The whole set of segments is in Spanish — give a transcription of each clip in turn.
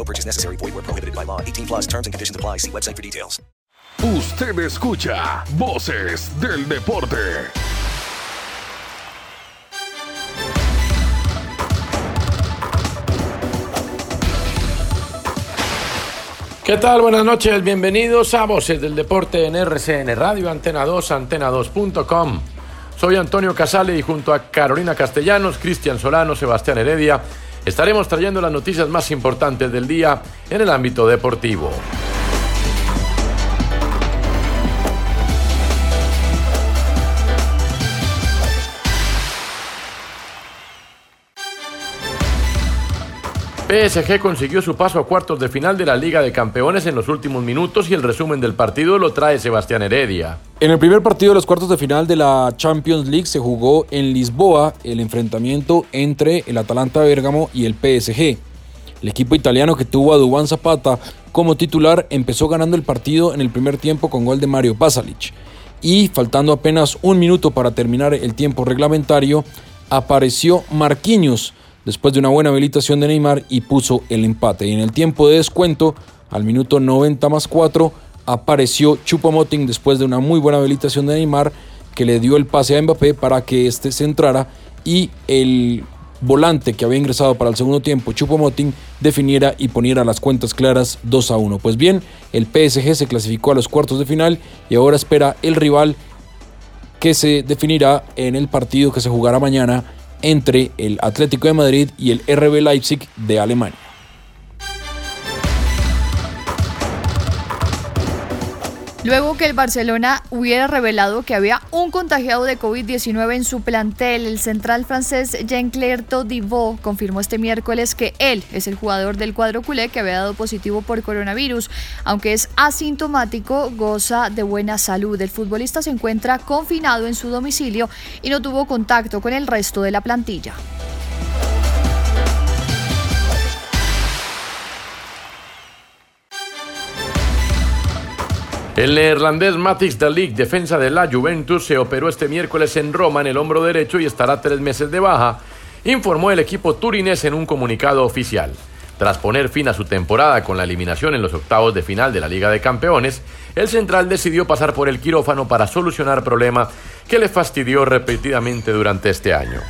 No purchase necessary. Void where prohibited by law. 18 plus terms and conditions apply. See website for details. Usted escucha Voces del Deporte. ¿Qué tal? Buenas noches, bienvenidos a Voces del Deporte en RCN Radio, Antena 2, antena2.com. Soy Antonio Casale y junto a Carolina Castellanos, Cristian Solano, Sebastián Heredia, estaremos trayendo las noticias más importantes del día en el ámbito deportivo. PSG consiguió su paso a cuartos de final de la Liga de Campeones en los últimos minutos y el resumen del partido lo trae Sebastián Heredia. En el primer partido de los cuartos de final de la Champions League se jugó en Lisboa el enfrentamiento entre el Atalanta Bérgamo y el PSG. El equipo italiano que tuvo a Dubán Zapata como titular empezó ganando el partido en el primer tiempo con gol de Mario Pasalic. Y faltando apenas un minuto para terminar el tiempo reglamentario, apareció Marquinhos después de una buena habilitación de Neymar y puso el empate. Y en el tiempo de descuento, al minuto 90 más 4, apareció Chupomoting después de una muy buena habilitación de Neymar que le dio el pase a Mbappé para que éste se entrara y el volante que había ingresado para el segundo tiempo, Chupomoting, definiera y poniera las cuentas claras 2 a 1. Pues bien, el PSG se clasificó a los cuartos de final y ahora espera el rival que se definirá en el partido que se jugará mañana entre el Atlético de Madrid y el RB Leipzig de Alemania. Luego que el Barcelona hubiera revelado que había un contagiado de COVID-19 en su plantel, el central francés Jean-Claire Todibo confirmó este miércoles que él es el jugador del cuadro culé que había dado positivo por coronavirus. Aunque es asintomático, goza de buena salud. El futbolista se encuentra confinado en su domicilio y no tuvo contacto con el resto de la plantilla. El neerlandés Matix de defensa de la Juventus, se operó este miércoles en Roma en el hombro derecho y estará tres meses de baja, informó el equipo turinés en un comunicado oficial. Tras poner fin a su temporada con la eliminación en los octavos de final de la Liga de Campeones, el central decidió pasar por el quirófano para solucionar problema que le fastidió repetidamente durante este año.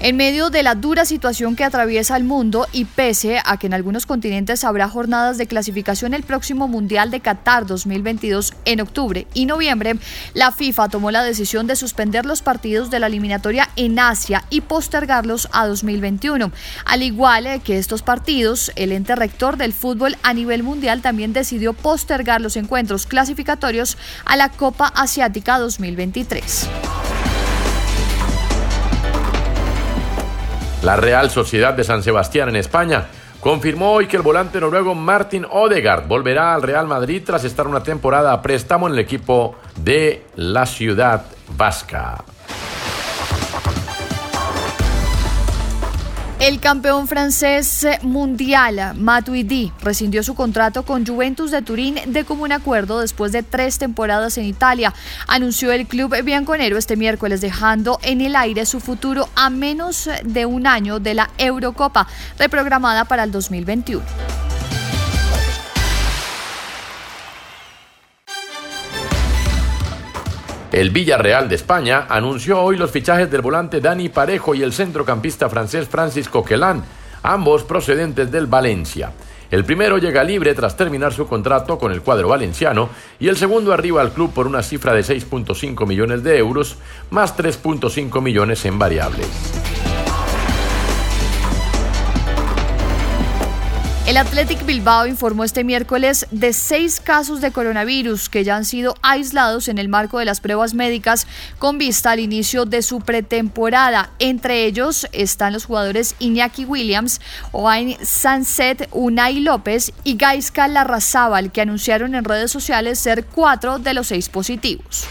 En medio de la dura situación que atraviesa el mundo y pese a que en algunos continentes habrá jornadas de clasificación el próximo Mundial de Qatar 2022 en octubre y noviembre, la FIFA tomó la decisión de suspender los partidos de la eliminatoria en Asia y postergarlos a 2021. Al igual que estos partidos, el ente rector del fútbol a nivel mundial también decidió postergar los encuentros clasificatorios a la Copa Asiática 2023. La Real Sociedad de San Sebastián en España confirmó hoy que el volante noruego Martin Odegaard volverá al Real Madrid tras estar una temporada a préstamo en el equipo de la ciudad vasca. El campeón francés mundial, Matuidi, rescindió su contrato con Juventus de Turín de común acuerdo después de tres temporadas en Italia. Anunció el club bianconero este miércoles, dejando en el aire su futuro a menos de un año de la Eurocopa, reprogramada para el 2021. El Villarreal de España anunció hoy los fichajes del volante Dani Parejo y el centrocampista francés Francis Coquelin, ambos procedentes del Valencia. El primero llega libre tras terminar su contrato con el cuadro valenciano y el segundo arriba al club por una cifra de 6.5 millones de euros más 3.5 millones en variables. El Athletic Bilbao informó este miércoles de seis casos de coronavirus que ya han sido aislados en el marco de las pruebas médicas con vista al inicio de su pretemporada. Entre ellos están los jugadores Iñaki Williams, Oain Sanset, Unai López y Gaisca Larrazábal, que anunciaron en redes sociales ser cuatro de los seis positivos.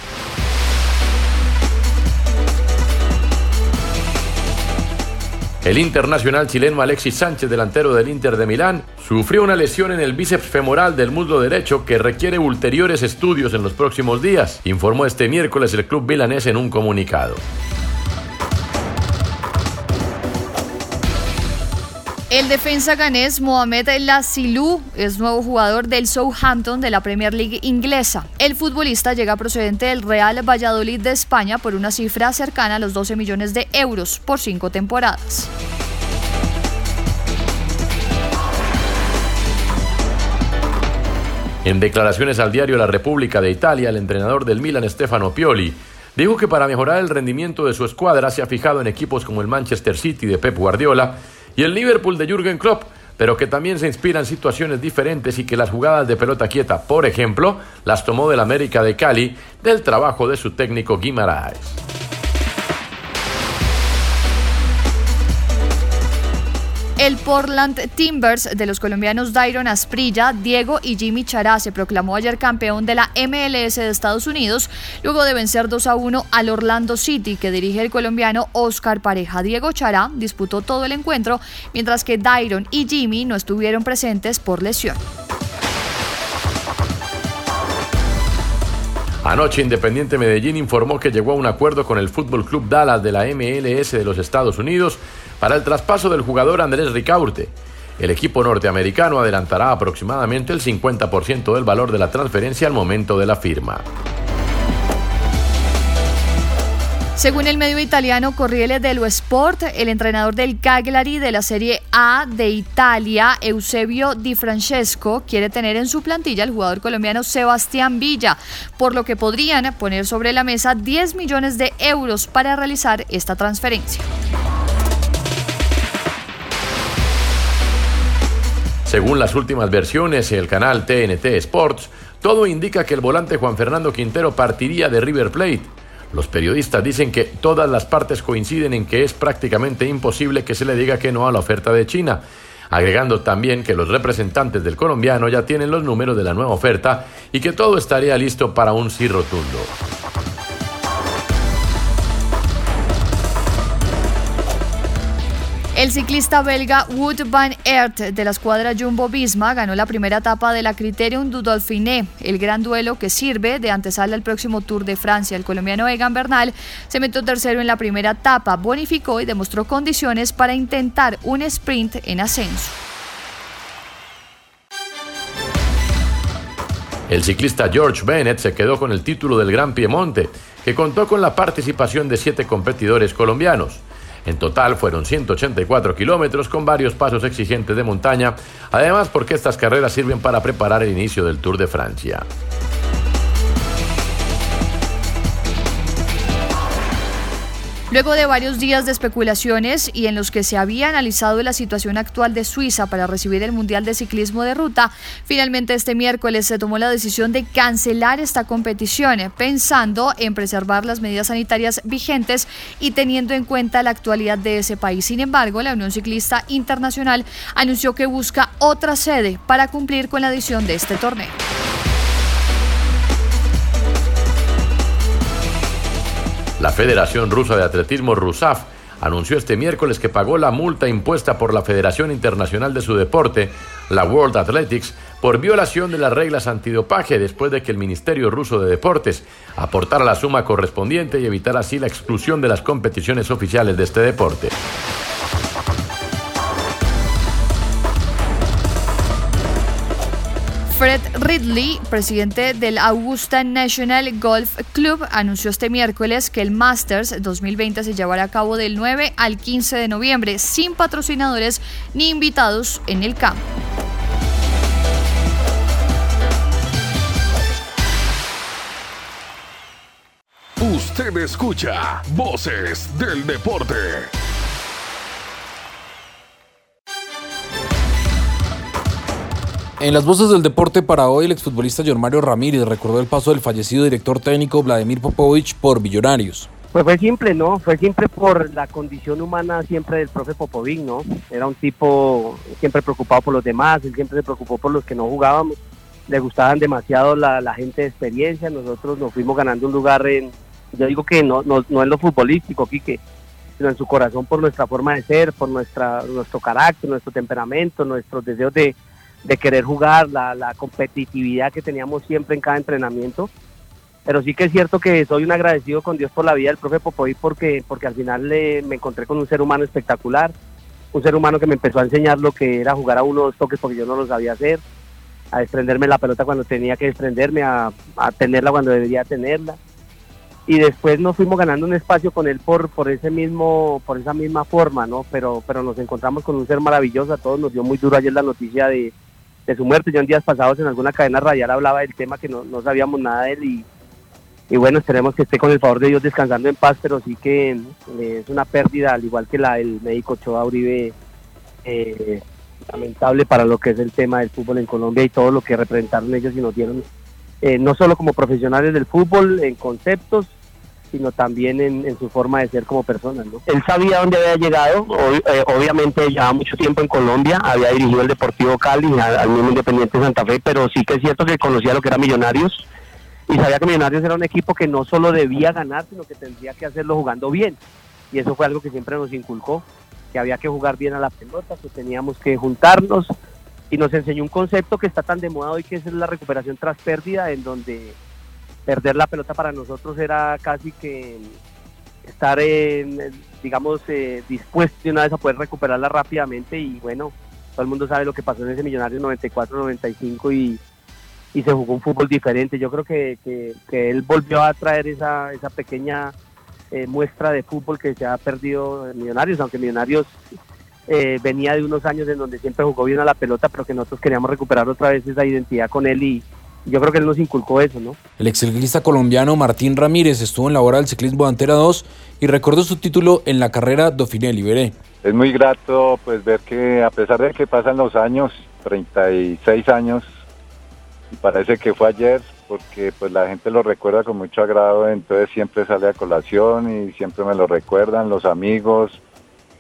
El internacional chileno Alexis Sánchez, delantero del Inter de Milán, sufrió una lesión en el bíceps femoral del muslo derecho que requiere ulteriores estudios en los próximos días, informó este miércoles el club milanés en un comunicado. El defensa ganés Mohamed Lasilou es nuevo jugador del Southampton de la Premier League inglesa. El futbolista llega procedente del Real Valladolid de España por una cifra cercana a los 12 millones de euros por cinco temporadas. En declaraciones al diario La República de Italia, el entrenador del Milan, Stefano Pioli, dijo que para mejorar el rendimiento de su escuadra se ha fijado en equipos como el Manchester City de Pep Guardiola y el Liverpool de Jürgen Klopp, pero que también se inspira en situaciones diferentes y que las jugadas de pelota quieta, por ejemplo, las tomó del América de Cali del trabajo de su técnico Guimaraes. El Portland Timbers de los colombianos Dairon Asprilla, Diego y Jimmy Chará se proclamó ayer campeón de la MLS de Estados Unidos luego de vencer 2 a 1 al Orlando City que dirige el colombiano Oscar Pareja. Diego Chará disputó todo el encuentro mientras que Dairon y Jimmy no estuvieron presentes por lesión. Anoche Independiente Medellín informó que llegó a un acuerdo con el Fútbol Club Dallas de la MLS de los Estados Unidos para el traspaso del jugador Andrés Ricaurte. El equipo norteamericano adelantará aproximadamente el 50% del valor de la transferencia al momento de la firma. Según el medio italiano Corriere dello Sport, el entrenador del Cagliari de la Serie A de Italia, Eusebio Di Francesco, quiere tener en su plantilla al jugador colombiano Sebastián Villa, por lo que podrían poner sobre la mesa 10 millones de euros para realizar esta transferencia. Según las últimas versiones, el canal TNT Sports, todo indica que el volante Juan Fernando Quintero partiría de River Plate. Los periodistas dicen que todas las partes coinciden en que es prácticamente imposible que se le diga que no a la oferta de China, agregando también que los representantes del colombiano ya tienen los números de la nueva oferta y que todo estaría listo para un sí rotundo. El ciclista belga Wout van Aert de la escuadra Jumbo Visma ganó la primera etapa de la Criterium du Dauphiné, el gran duelo que sirve de antesala al próximo Tour de Francia. El colombiano Egan Bernal se metió tercero en la primera etapa, bonificó y demostró condiciones para intentar un sprint en ascenso. El ciclista George Bennett se quedó con el título del Gran Piemonte, que contó con la participación de siete competidores colombianos. En total fueron 184 kilómetros con varios pasos exigentes de montaña, además porque estas carreras sirven para preparar el inicio del Tour de Francia. Luego de varios días de especulaciones y en los que se había analizado la situación actual de Suiza para recibir el Mundial de Ciclismo de Ruta, finalmente este miércoles se tomó la decisión de cancelar esta competición, pensando en preservar las medidas sanitarias vigentes y teniendo en cuenta la actualidad de ese país. Sin embargo, la Unión Ciclista Internacional anunció que busca otra sede para cumplir con la edición de este torneo. La Federación Rusa de Atletismo RUSAF anunció este miércoles que pagó la multa impuesta por la Federación Internacional de su deporte, la World Athletics, por violación de las reglas antidopaje después de que el Ministerio Ruso de Deportes aportara la suma correspondiente y evitara así la exclusión de las competiciones oficiales de este deporte. Fred Ridley, presidente del Augusta National Golf Club, anunció este miércoles que el Masters 2020 se llevará a cabo del 9 al 15 de noviembre sin patrocinadores ni invitados en el campo. Usted escucha Voces del Deporte. En las voces del deporte para hoy, el exfutbolista John Mario Ramírez recordó el paso del fallecido director técnico Vladimir Popovich por Millonarios. Pues fue simple, ¿no? Fue simple por la condición humana siempre del profe Popovic, ¿no? Era un tipo siempre preocupado por los demás, él siempre se preocupó por los que no jugábamos. Le gustaban demasiado la, gente de experiencia, nosotros nos fuimos ganando un lugar en, yo digo que no, no, no en lo futbolístico, Quique, sino en su corazón por nuestra forma de ser, por nuestra, nuestro carácter, nuestro temperamento, nuestros deseos de, de querer jugar, la, la, competitividad que teníamos siempre en cada entrenamiento. Pero sí que es cierto que soy un agradecido con Dios por la vida del profe Popovic porque, porque al final le, me encontré con un ser humano espectacular, un ser humano que me empezó a enseñar lo que era jugar a unos toques porque yo no lo sabía hacer, a desprenderme la pelota cuando tenía que desprenderme, a, a tenerla cuando debería tenerla. Y después nos fuimos ganando un espacio con él por, por ese mismo, por esa misma forma, ¿no? Pero, pero nos encontramos con un ser maravilloso, a todos nos dio muy duro ayer la noticia de, de su muerte. Yo en días pasados en alguna cadena radial hablaba del tema que no, no sabíamos nada de él y, y, bueno, esperemos que esté con el favor de Dios descansando en paz, pero sí que eh, es una pérdida, al igual que la del médico Choa Uribe, eh, lamentable para lo que es el tema del fútbol en Colombia y todo lo que representaron ellos y nos dieron, eh, no solo como profesionales del fútbol, en conceptos, sino también en, su forma de ser como persona. ¿no? Él sabía dónde había llegado, eh, obviamente llevaba mucho tiempo en Colombia, había dirigido el Deportivo Cali, al, mismo Independiente de Santa Fe, pero sí que es cierto que conocía lo que era Millonarios y sabía que Millonarios era un equipo que no solo debía ganar, sino que tendría que hacerlo jugando bien. Y eso fue algo que siempre nos inculcó, que había que jugar bien a la pelota, que teníamos que juntarnos y nos enseñó un concepto que está tan de moda hoy que es la recuperación tras pérdida, en donde perder la pelota para nosotros era casi que estar, digamos, eh, dispuesto de una vez a poder recuperarla rápidamente y bueno, todo el mundo sabe lo que pasó en ese Millonario 94-95 y, y se jugó un fútbol diferente. Yo creo que, que, que él volvió a traer esa, esa pequeña eh, muestra de fútbol que se ha perdido en Millonarios, aunque Millonarios eh, venía de unos años en donde siempre jugó bien a la pelota, pero que nosotros queríamos recuperar otra vez esa identidad con él y, yo creo que él nos inculcó eso, ¿no? El exciclista colombiano Martín Ramírez estuvo en la hora del ciclismo de Antera 2 y recordó su título en la carrera Dauphiné Libéré. Es muy grato pues ver que a pesar de que pasan los años, 36 años, y parece que fue ayer, porque pues la gente lo recuerda con mucho agrado, entonces siempre sale a colación y siempre me lo recuerdan, los amigos,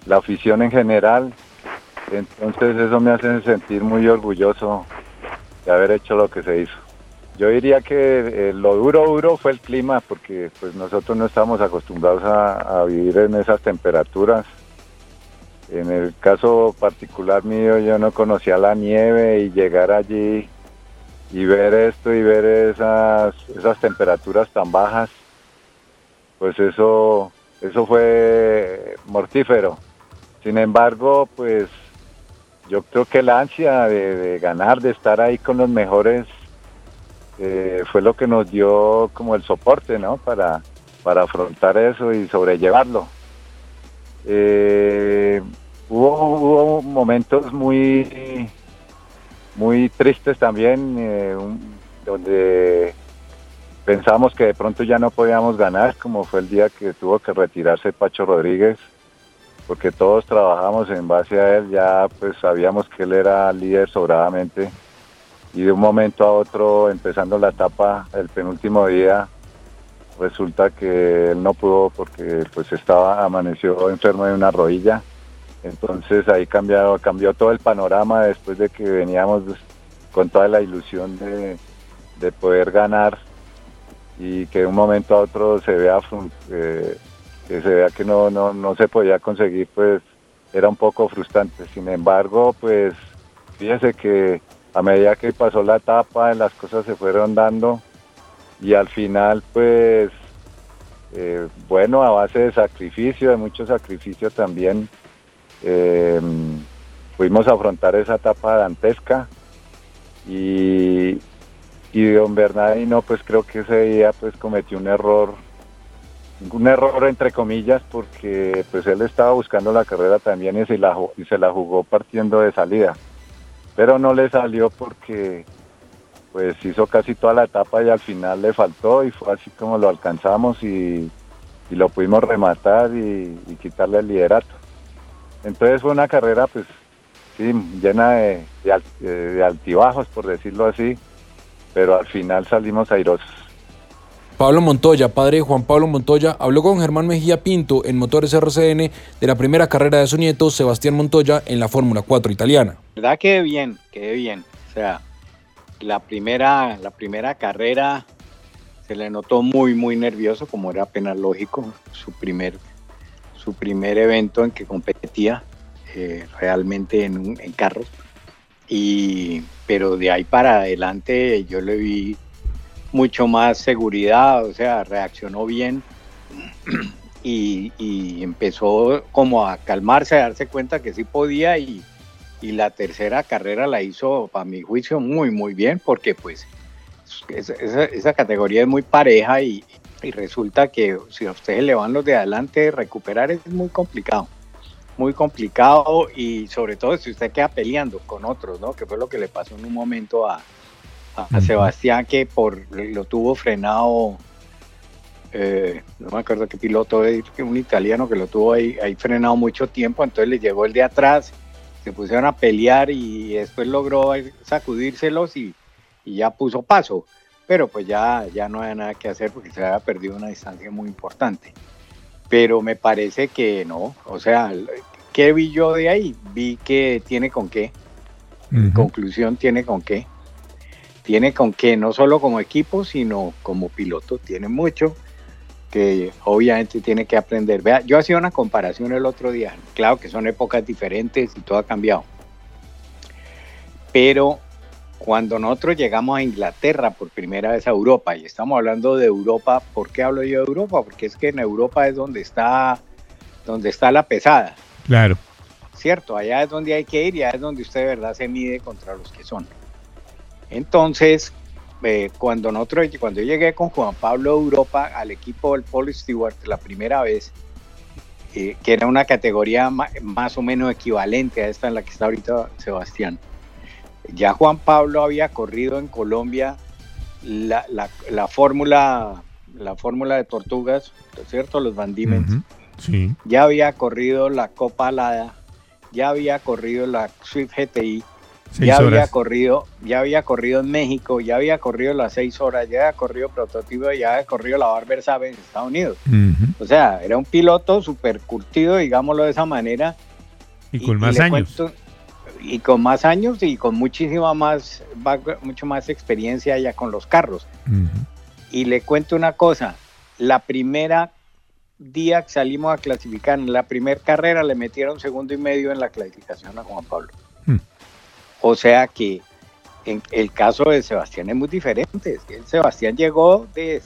la afición en general, entonces eso me hace sentir muy orgulloso de haber hecho lo que se hizo. Yo diría que eh, lo duro, duro fue el clima, porque pues nosotros no estamos acostumbrados a, vivir en esas temperaturas. En el caso particular mío, yo no conocía la nieve y llegar allí y ver esto y ver esas, esas temperaturas tan bajas, pues eso, eso fue mortífero. Sin embargo, pues yo creo que la ansia de ganar, de estar ahí con los mejores, eh, fue lo que nos dio como el soporte, ¿no? Para, para afrontar eso y sobrellevarlo. Eh, hubo, hubo, momentos muy, muy tristes también, eh, donde pensamos que de pronto ya no podíamos ganar, como fue el día que tuvo que retirarse Pacho Rodríguez, porque todos trabajamos en base a él, ya pues sabíamos que él era líder sobradamente y de un momento a otro, empezando la etapa, el penúltimo día, resulta que él no pudo porque pues estaba, amaneció enfermo de una rodilla. Entonces ahí cambió, cambió todo el panorama después de que veníamos con toda la ilusión de, de poder ganar y que de un momento a otro se vea eh, que se vea que no, no, no se podía conseguir, pues era un poco frustrante. Sin embargo, pues fíjese que a medida que pasó la etapa, las cosas se fueron dando y al final, pues, eh, bueno, a base de sacrificio, de mucho sacrificio también, eh, pudimos afrontar esa etapa dantesca y, y don Bernardino, pues creo que ese día pues cometió un error, un error entre comillas, porque pues él estaba buscando la carrera también y se la jugó partiendo de salida pero no le salió porque pues hizo casi toda la etapa y al final le faltó y fue así como lo alcanzamos y, lo pudimos rematar y, quitarle el liderato. Entonces fue una carrera pues sí, llena de, de eh, altibajos, por decirlo así, pero al final salimos airosos. Pablo Montoya, padre de Juan Pablo Montoya, habló con Germán Mejía Pinto en Motores RCN de la primera carrera de su nieto Sebastián Montoya en la Fórmula 4 italiana. verdad que bien, quedé bien. O sea, la primera, la primera carrera se le notó muy, muy nervioso, como era apenas lógico, su primer, su primer evento en que competía eh, realmente en carros. Y, pero de ahí para adelante yo le vi mucho más seguridad, o sea, reaccionó bien y, empezó como a calmarse, a darse cuenta que sí podía y, la tercera carrera la hizo, para mi juicio, muy, muy bien, porque pues esa, esa- esa categoría es muy pareja y, y resulta que si a ustedes le van los de adelante, recuperar es muy complicado. Muy complicado y sobre todo si usted queda peleando con otros, ¿no? Que fue lo que le pasó en un momento a, a- Sebastián, que por lo tuvo frenado, eh, no me acuerdo qué piloto es, un italiano que lo tuvo ahí, ahí frenado mucho tiempo, entonces le llegó el de atrás, se pusieron a pelear y después logró sacudírselos y, y ya puso paso. Pero pues ya, ya no había nada que hacer porque se había perdido una distancia muy importante. Pero me parece que no, o sea, ¿qué vi yo de ahí? Vi que tiene con qué. Conclusión, tiene con qué. Tiene con qué, no solo como equipo, sino como piloto. Tiene mucho que obviamente tiene que aprender. Vea, yo hacía una comparación el otro día. Claro que son épocas diferentes y todo ha cambiado. Pero cuando nosotros llegamos a Inglaterra por primera vez a Europa, y estamos hablando de Europa, ¿por qué hablo yo de Europa? Porque es que en Europa es donde está, donde está la pesada. Claro. ¿cierto? Allá es donde hay que ir y allá es donde usted de verdad se mide contra los que son. Entonces, eh, cuando, nosotros, cuando yo llegué con Juan Pablo a Europa al equipo del Paul Stewart la primera vez, eh, que era una categoría más o menos equivalente a esta en la que está ahorita Sebastián, ya Juan Pablo había corrido en Colombia la, la, la fórmula la fórmula de tortugas, ¿cierto? Los Van. Sí. ya había corrido la Copa Alada, ya había corrido la Swift GTI, Seis ya había corrido, ya había corrido en México, ya había corrido las seis horas, ya había corrido prototipo, ya había corrido la Barber Sabe en Estados Unidos. O sea, era un piloto súper curtido, digámoslo de esa manera. Y con más años. cuento- y con más años y con muchísima más, mucho más experiencia ya con los carros. Y le cuento una cosa, la primera día que salimos a clasificar, en la primera carrera le metieron segundo y medio en la clasificación a Juan Pablo. O sea que en el caso de Sebastián es muy diferente. Sebastián llegó de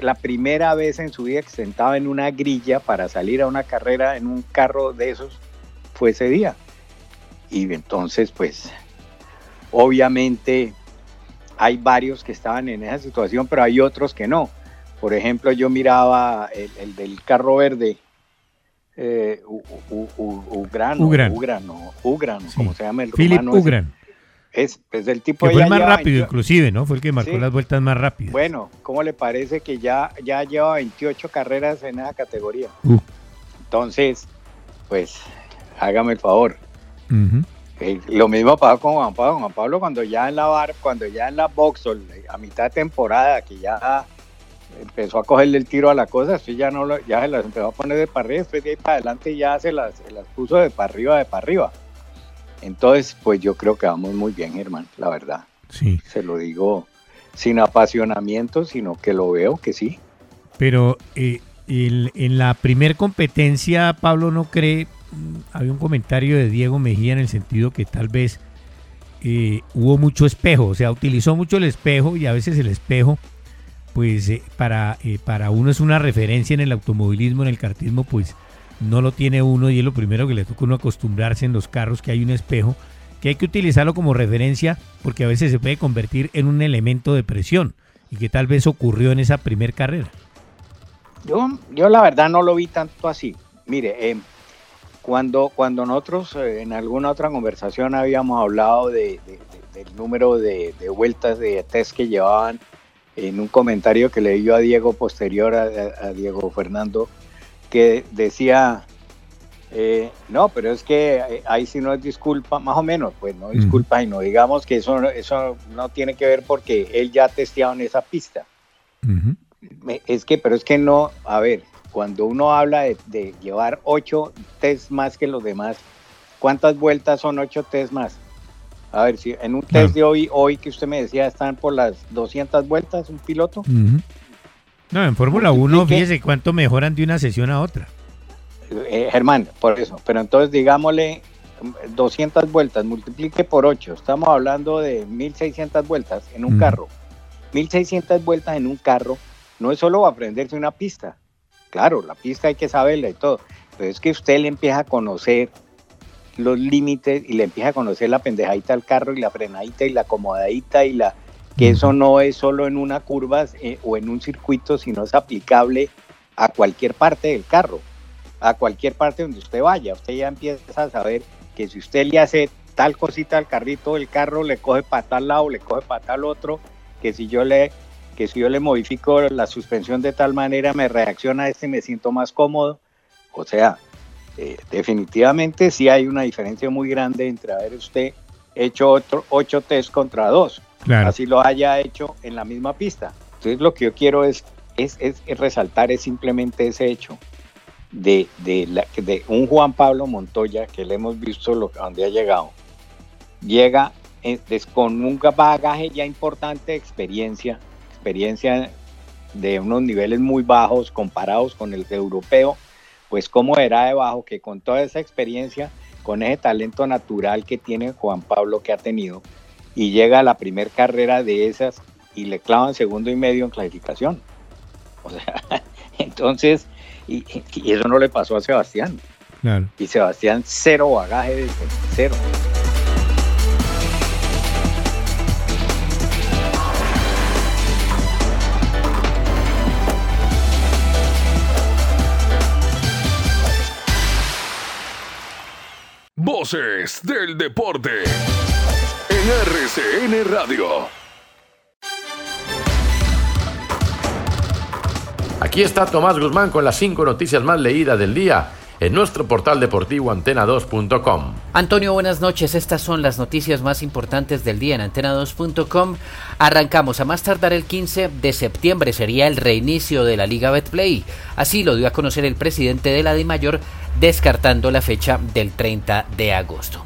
la primera vez en su vida que se sentaba en una grilla para salir a una carrera en un carro de esos, fue ese día. Y entonces, pues, obviamente hay varios que estaban en esa situación, pero hay otros que no. Por ejemplo, yo miraba el del carro verde, eh, U- U- U- Ugrano, Ugran. Ugrano, Ugrano, como se llama el Philip rumano. Ugran. Es, es el tipo Que fue el más lleva rápido, 28 inclusive, ¿no? Fue el que marcó Sí. las vueltas más rápidas. Bueno, ¿cómo le parece que ya, ya lleva 28 carreras en esa categoría? Uh. Entonces, pues, hágame el favor. Eh, lo mismo pasó con Juan Pablo. Juan Pablo cuando ya en la bar, cuando ya en la eh, a mitad de temporada, que ya empezó a cogerle el tiro a la cosa, después ya no lo, ya se las empezó a poner de para arriba, después de ahí para adelante ya se las, se las puso de para arriba, de para arriba. Entonces, pues yo creo que vamos muy bien, hermano, la verdad. Sí. Se lo digo sin apasionamiento, sino que lo veo que sí. Pero eh, el- en la primer competencia, Pablo no cree, mm, había un comentario de Diego Mejía en el sentido que tal vez eh, hubo mucho espejo, o sea, utilizó mucho el espejo y a veces el espejo, pues eh, para, eh, para uno es una referencia en el automovilismo, en el kartismo, pues no lo tiene uno y es lo primero que le toca uno acostumbrarse en los carros que hay un espejo, que hay que utilizarlo como referencia porque a veces se puede convertir en un elemento de presión y que tal vez ocurrió en esa primer carrera. Yo, yo la verdad no lo vi tanto así. Mire, eh, cuando, cuando nosotros en alguna otra conversación habíamos hablado de, de- de- del número de vueltas de test que llevaban en un comentario que leí yo a Diego posterior a, a Diego Fernando, que decía, eh, no, pero es que eh, ahí sí no es disculpa, más o menos, pues no disculpa y no digamos que eso, eso no tiene que ver porque él ya ha testeado en esa pista. Es que, pero es que no, a ver, cuando uno habla de, de llevar ocho test más que los demás, ¿cuántas vueltas son ocho test más? A ver, si en un Claro. test de hoy, hoy que usted me decía, están por las 200 vueltas un piloto. No, en Fórmula 1, Multiplique. fíjese cuánto mejoran de una sesión a otra. Eh, Germán, por eso. Pero entonces digámosle mm, 200 vueltas, multiplique por 8. Estamos hablando de 1600 vueltas en un Ujú. carro. 1600 vueltas en un carro no es solo aprenderse una pista. Claro, la pista hay que saberla y todo. Pero es que usted le empieza a conocer los límites y le empieza a conocer la pendejadita del carro y la frenadita y la acomodadita y la que eso no es solo en una curva eh, o en un circuito, sino es aplicable a cualquier parte del carro, a cualquier parte donde usted vaya. Usted ya empieza a saber que si usted le hace tal cosita al carrito, el carro le coge para tal lado, le coge para tal otro, que si yo le que si yo le modifico la suspensión de tal manera me reacciona a este y me siento más cómodo. O sea, eh, definitivamente sí hay una diferencia muy grande entre haber usted hecho otro, ocho test contra dos. Claro. Así lo haya hecho en la misma pista. Entonces lo que yo quiero es, es, es- es resaltar es simplemente ese hecho de, de, la- de un Juan Pablo Montoya que le hemos visto lo, a donde ha llegado. Llega eh, des- con un bagaje ya importante de experiencia, experiencia de unos niveles muy bajos comparados con el europeo, pues cómo era de bajo que con toda esa experiencia, con ese talento natural que tiene Juan Pablo que ha tenido, y llega a la primer carrera de esas y le clavan segundo y medio en clasificación. O sea, entonces, y, y eso no le pasó a Sebastián. Claro. Y Sebastián cero bagaje de cero. Voces del deporte. En RCN Radio. Aquí está Tomás Guzmán con las cinco noticias más leídas del día en nuestro portal deportivo antena2.com. Antonio, buenas noches. Estas son las noticias más importantes del día en antena2.com. Arrancamos a más tardar el 15 de septiembre sería el reinicio de la Liga Betplay. Así lo dio a conocer el presidente de la DIMAYOR, descartando la fecha del 30 de agosto.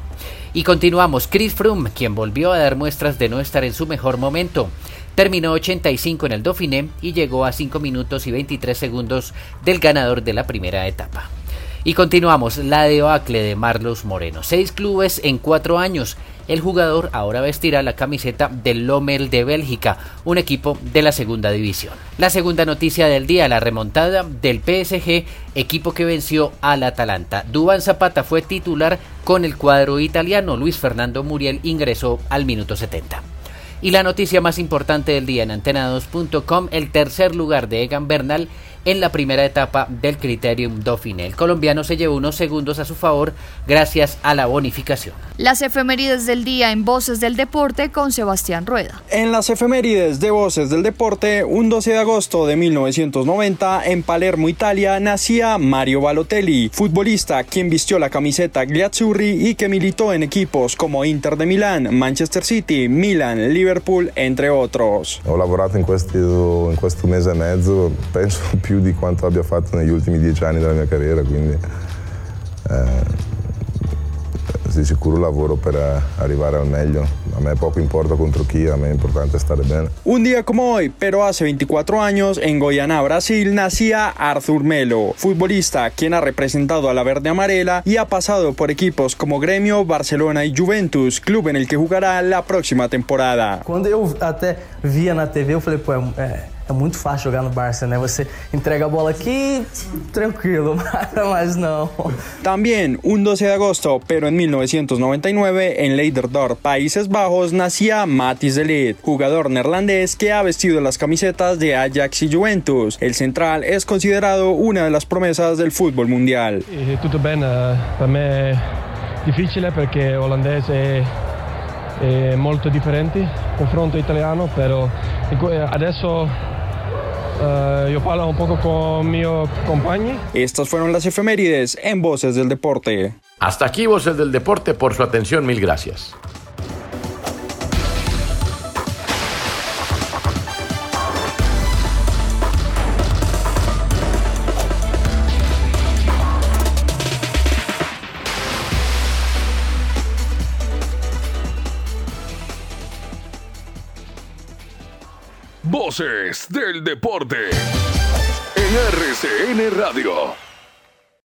Y continuamos, Chris Froome, quien volvió a dar muestras de no estar en su mejor momento. Terminó 85 en el Dauphiné y llegó a 5 minutos y 23 segundos del ganador de la primera etapa. Y continuamos, la debacle de Marlos Moreno. Seis clubes en cuatro años. El jugador ahora vestirá la camiseta del Lommel de Bélgica, un equipo de la segunda división. La segunda noticia del día, la remontada del PSG, equipo que venció al Atalanta. Dubán Zapata fue titular con el cuadro italiano. Luis Fernando Muriel ingresó al minuto 70. Y la noticia más importante del día en antena2.com, el tercer lugar de Egan Bernal en la primera etapa del Criterium Dauphiné. El colombiano se llevó unos segundos a su favor gracias a la bonificación. Las efemérides del día en Voces del Deporte con Sebastián Rueda. En las efemérides de Voces del Deporte, un 12 de agosto de 1990, en Palermo, Italia, nacía Mario Balotelli, futbolista quien vistió la camiseta Gliazzurri y que militó en equipos como Inter de Milán, Manchester City, Milan, Liverpool, entre otros. Ho lavorato in questo, in questo mese e mezzo, penso più di quanto abbia fatto negli ultimi dieci anni della mia carriera, quindi eh, di sicuro lavoro per eh, arrivare al meglio. A me poco importa contro chi, a me è importante stare bene. Un día como hoy, pero hace 24 años, en Goiânia, Brasil, nacía Arthur Melo, futbolista quien ha representado a la verde amarela y ha pasado por equipos como Grêmio, Barcelona y Juventus, club en el que jugará la próxima temporada. Quando eu até via na TV, eu falei, pô, é, é, muito fácil jogar no Barça, né? Você entrega a bola aqui, tranquilo, mas não. También un 12 de agosto, pero en 1999, en Leiderdorp, Países Bajos, nacía Mathis de Ligt, jugador neerlandés que ha vestido las camisetas de Ajax y Juventus. El central es considerado una de las promesas del fútbol mundial. E tutto bene, per me è difficile perché olandese è molto differente confronto italiano, però adesso uh, yo parlo un poco con mi compañero. Estas fueron las efemérides en Voces del Deporte. Hasta aquí Voces del Deporte por su atención, mil gracias. Del Deporte en RCN Radio.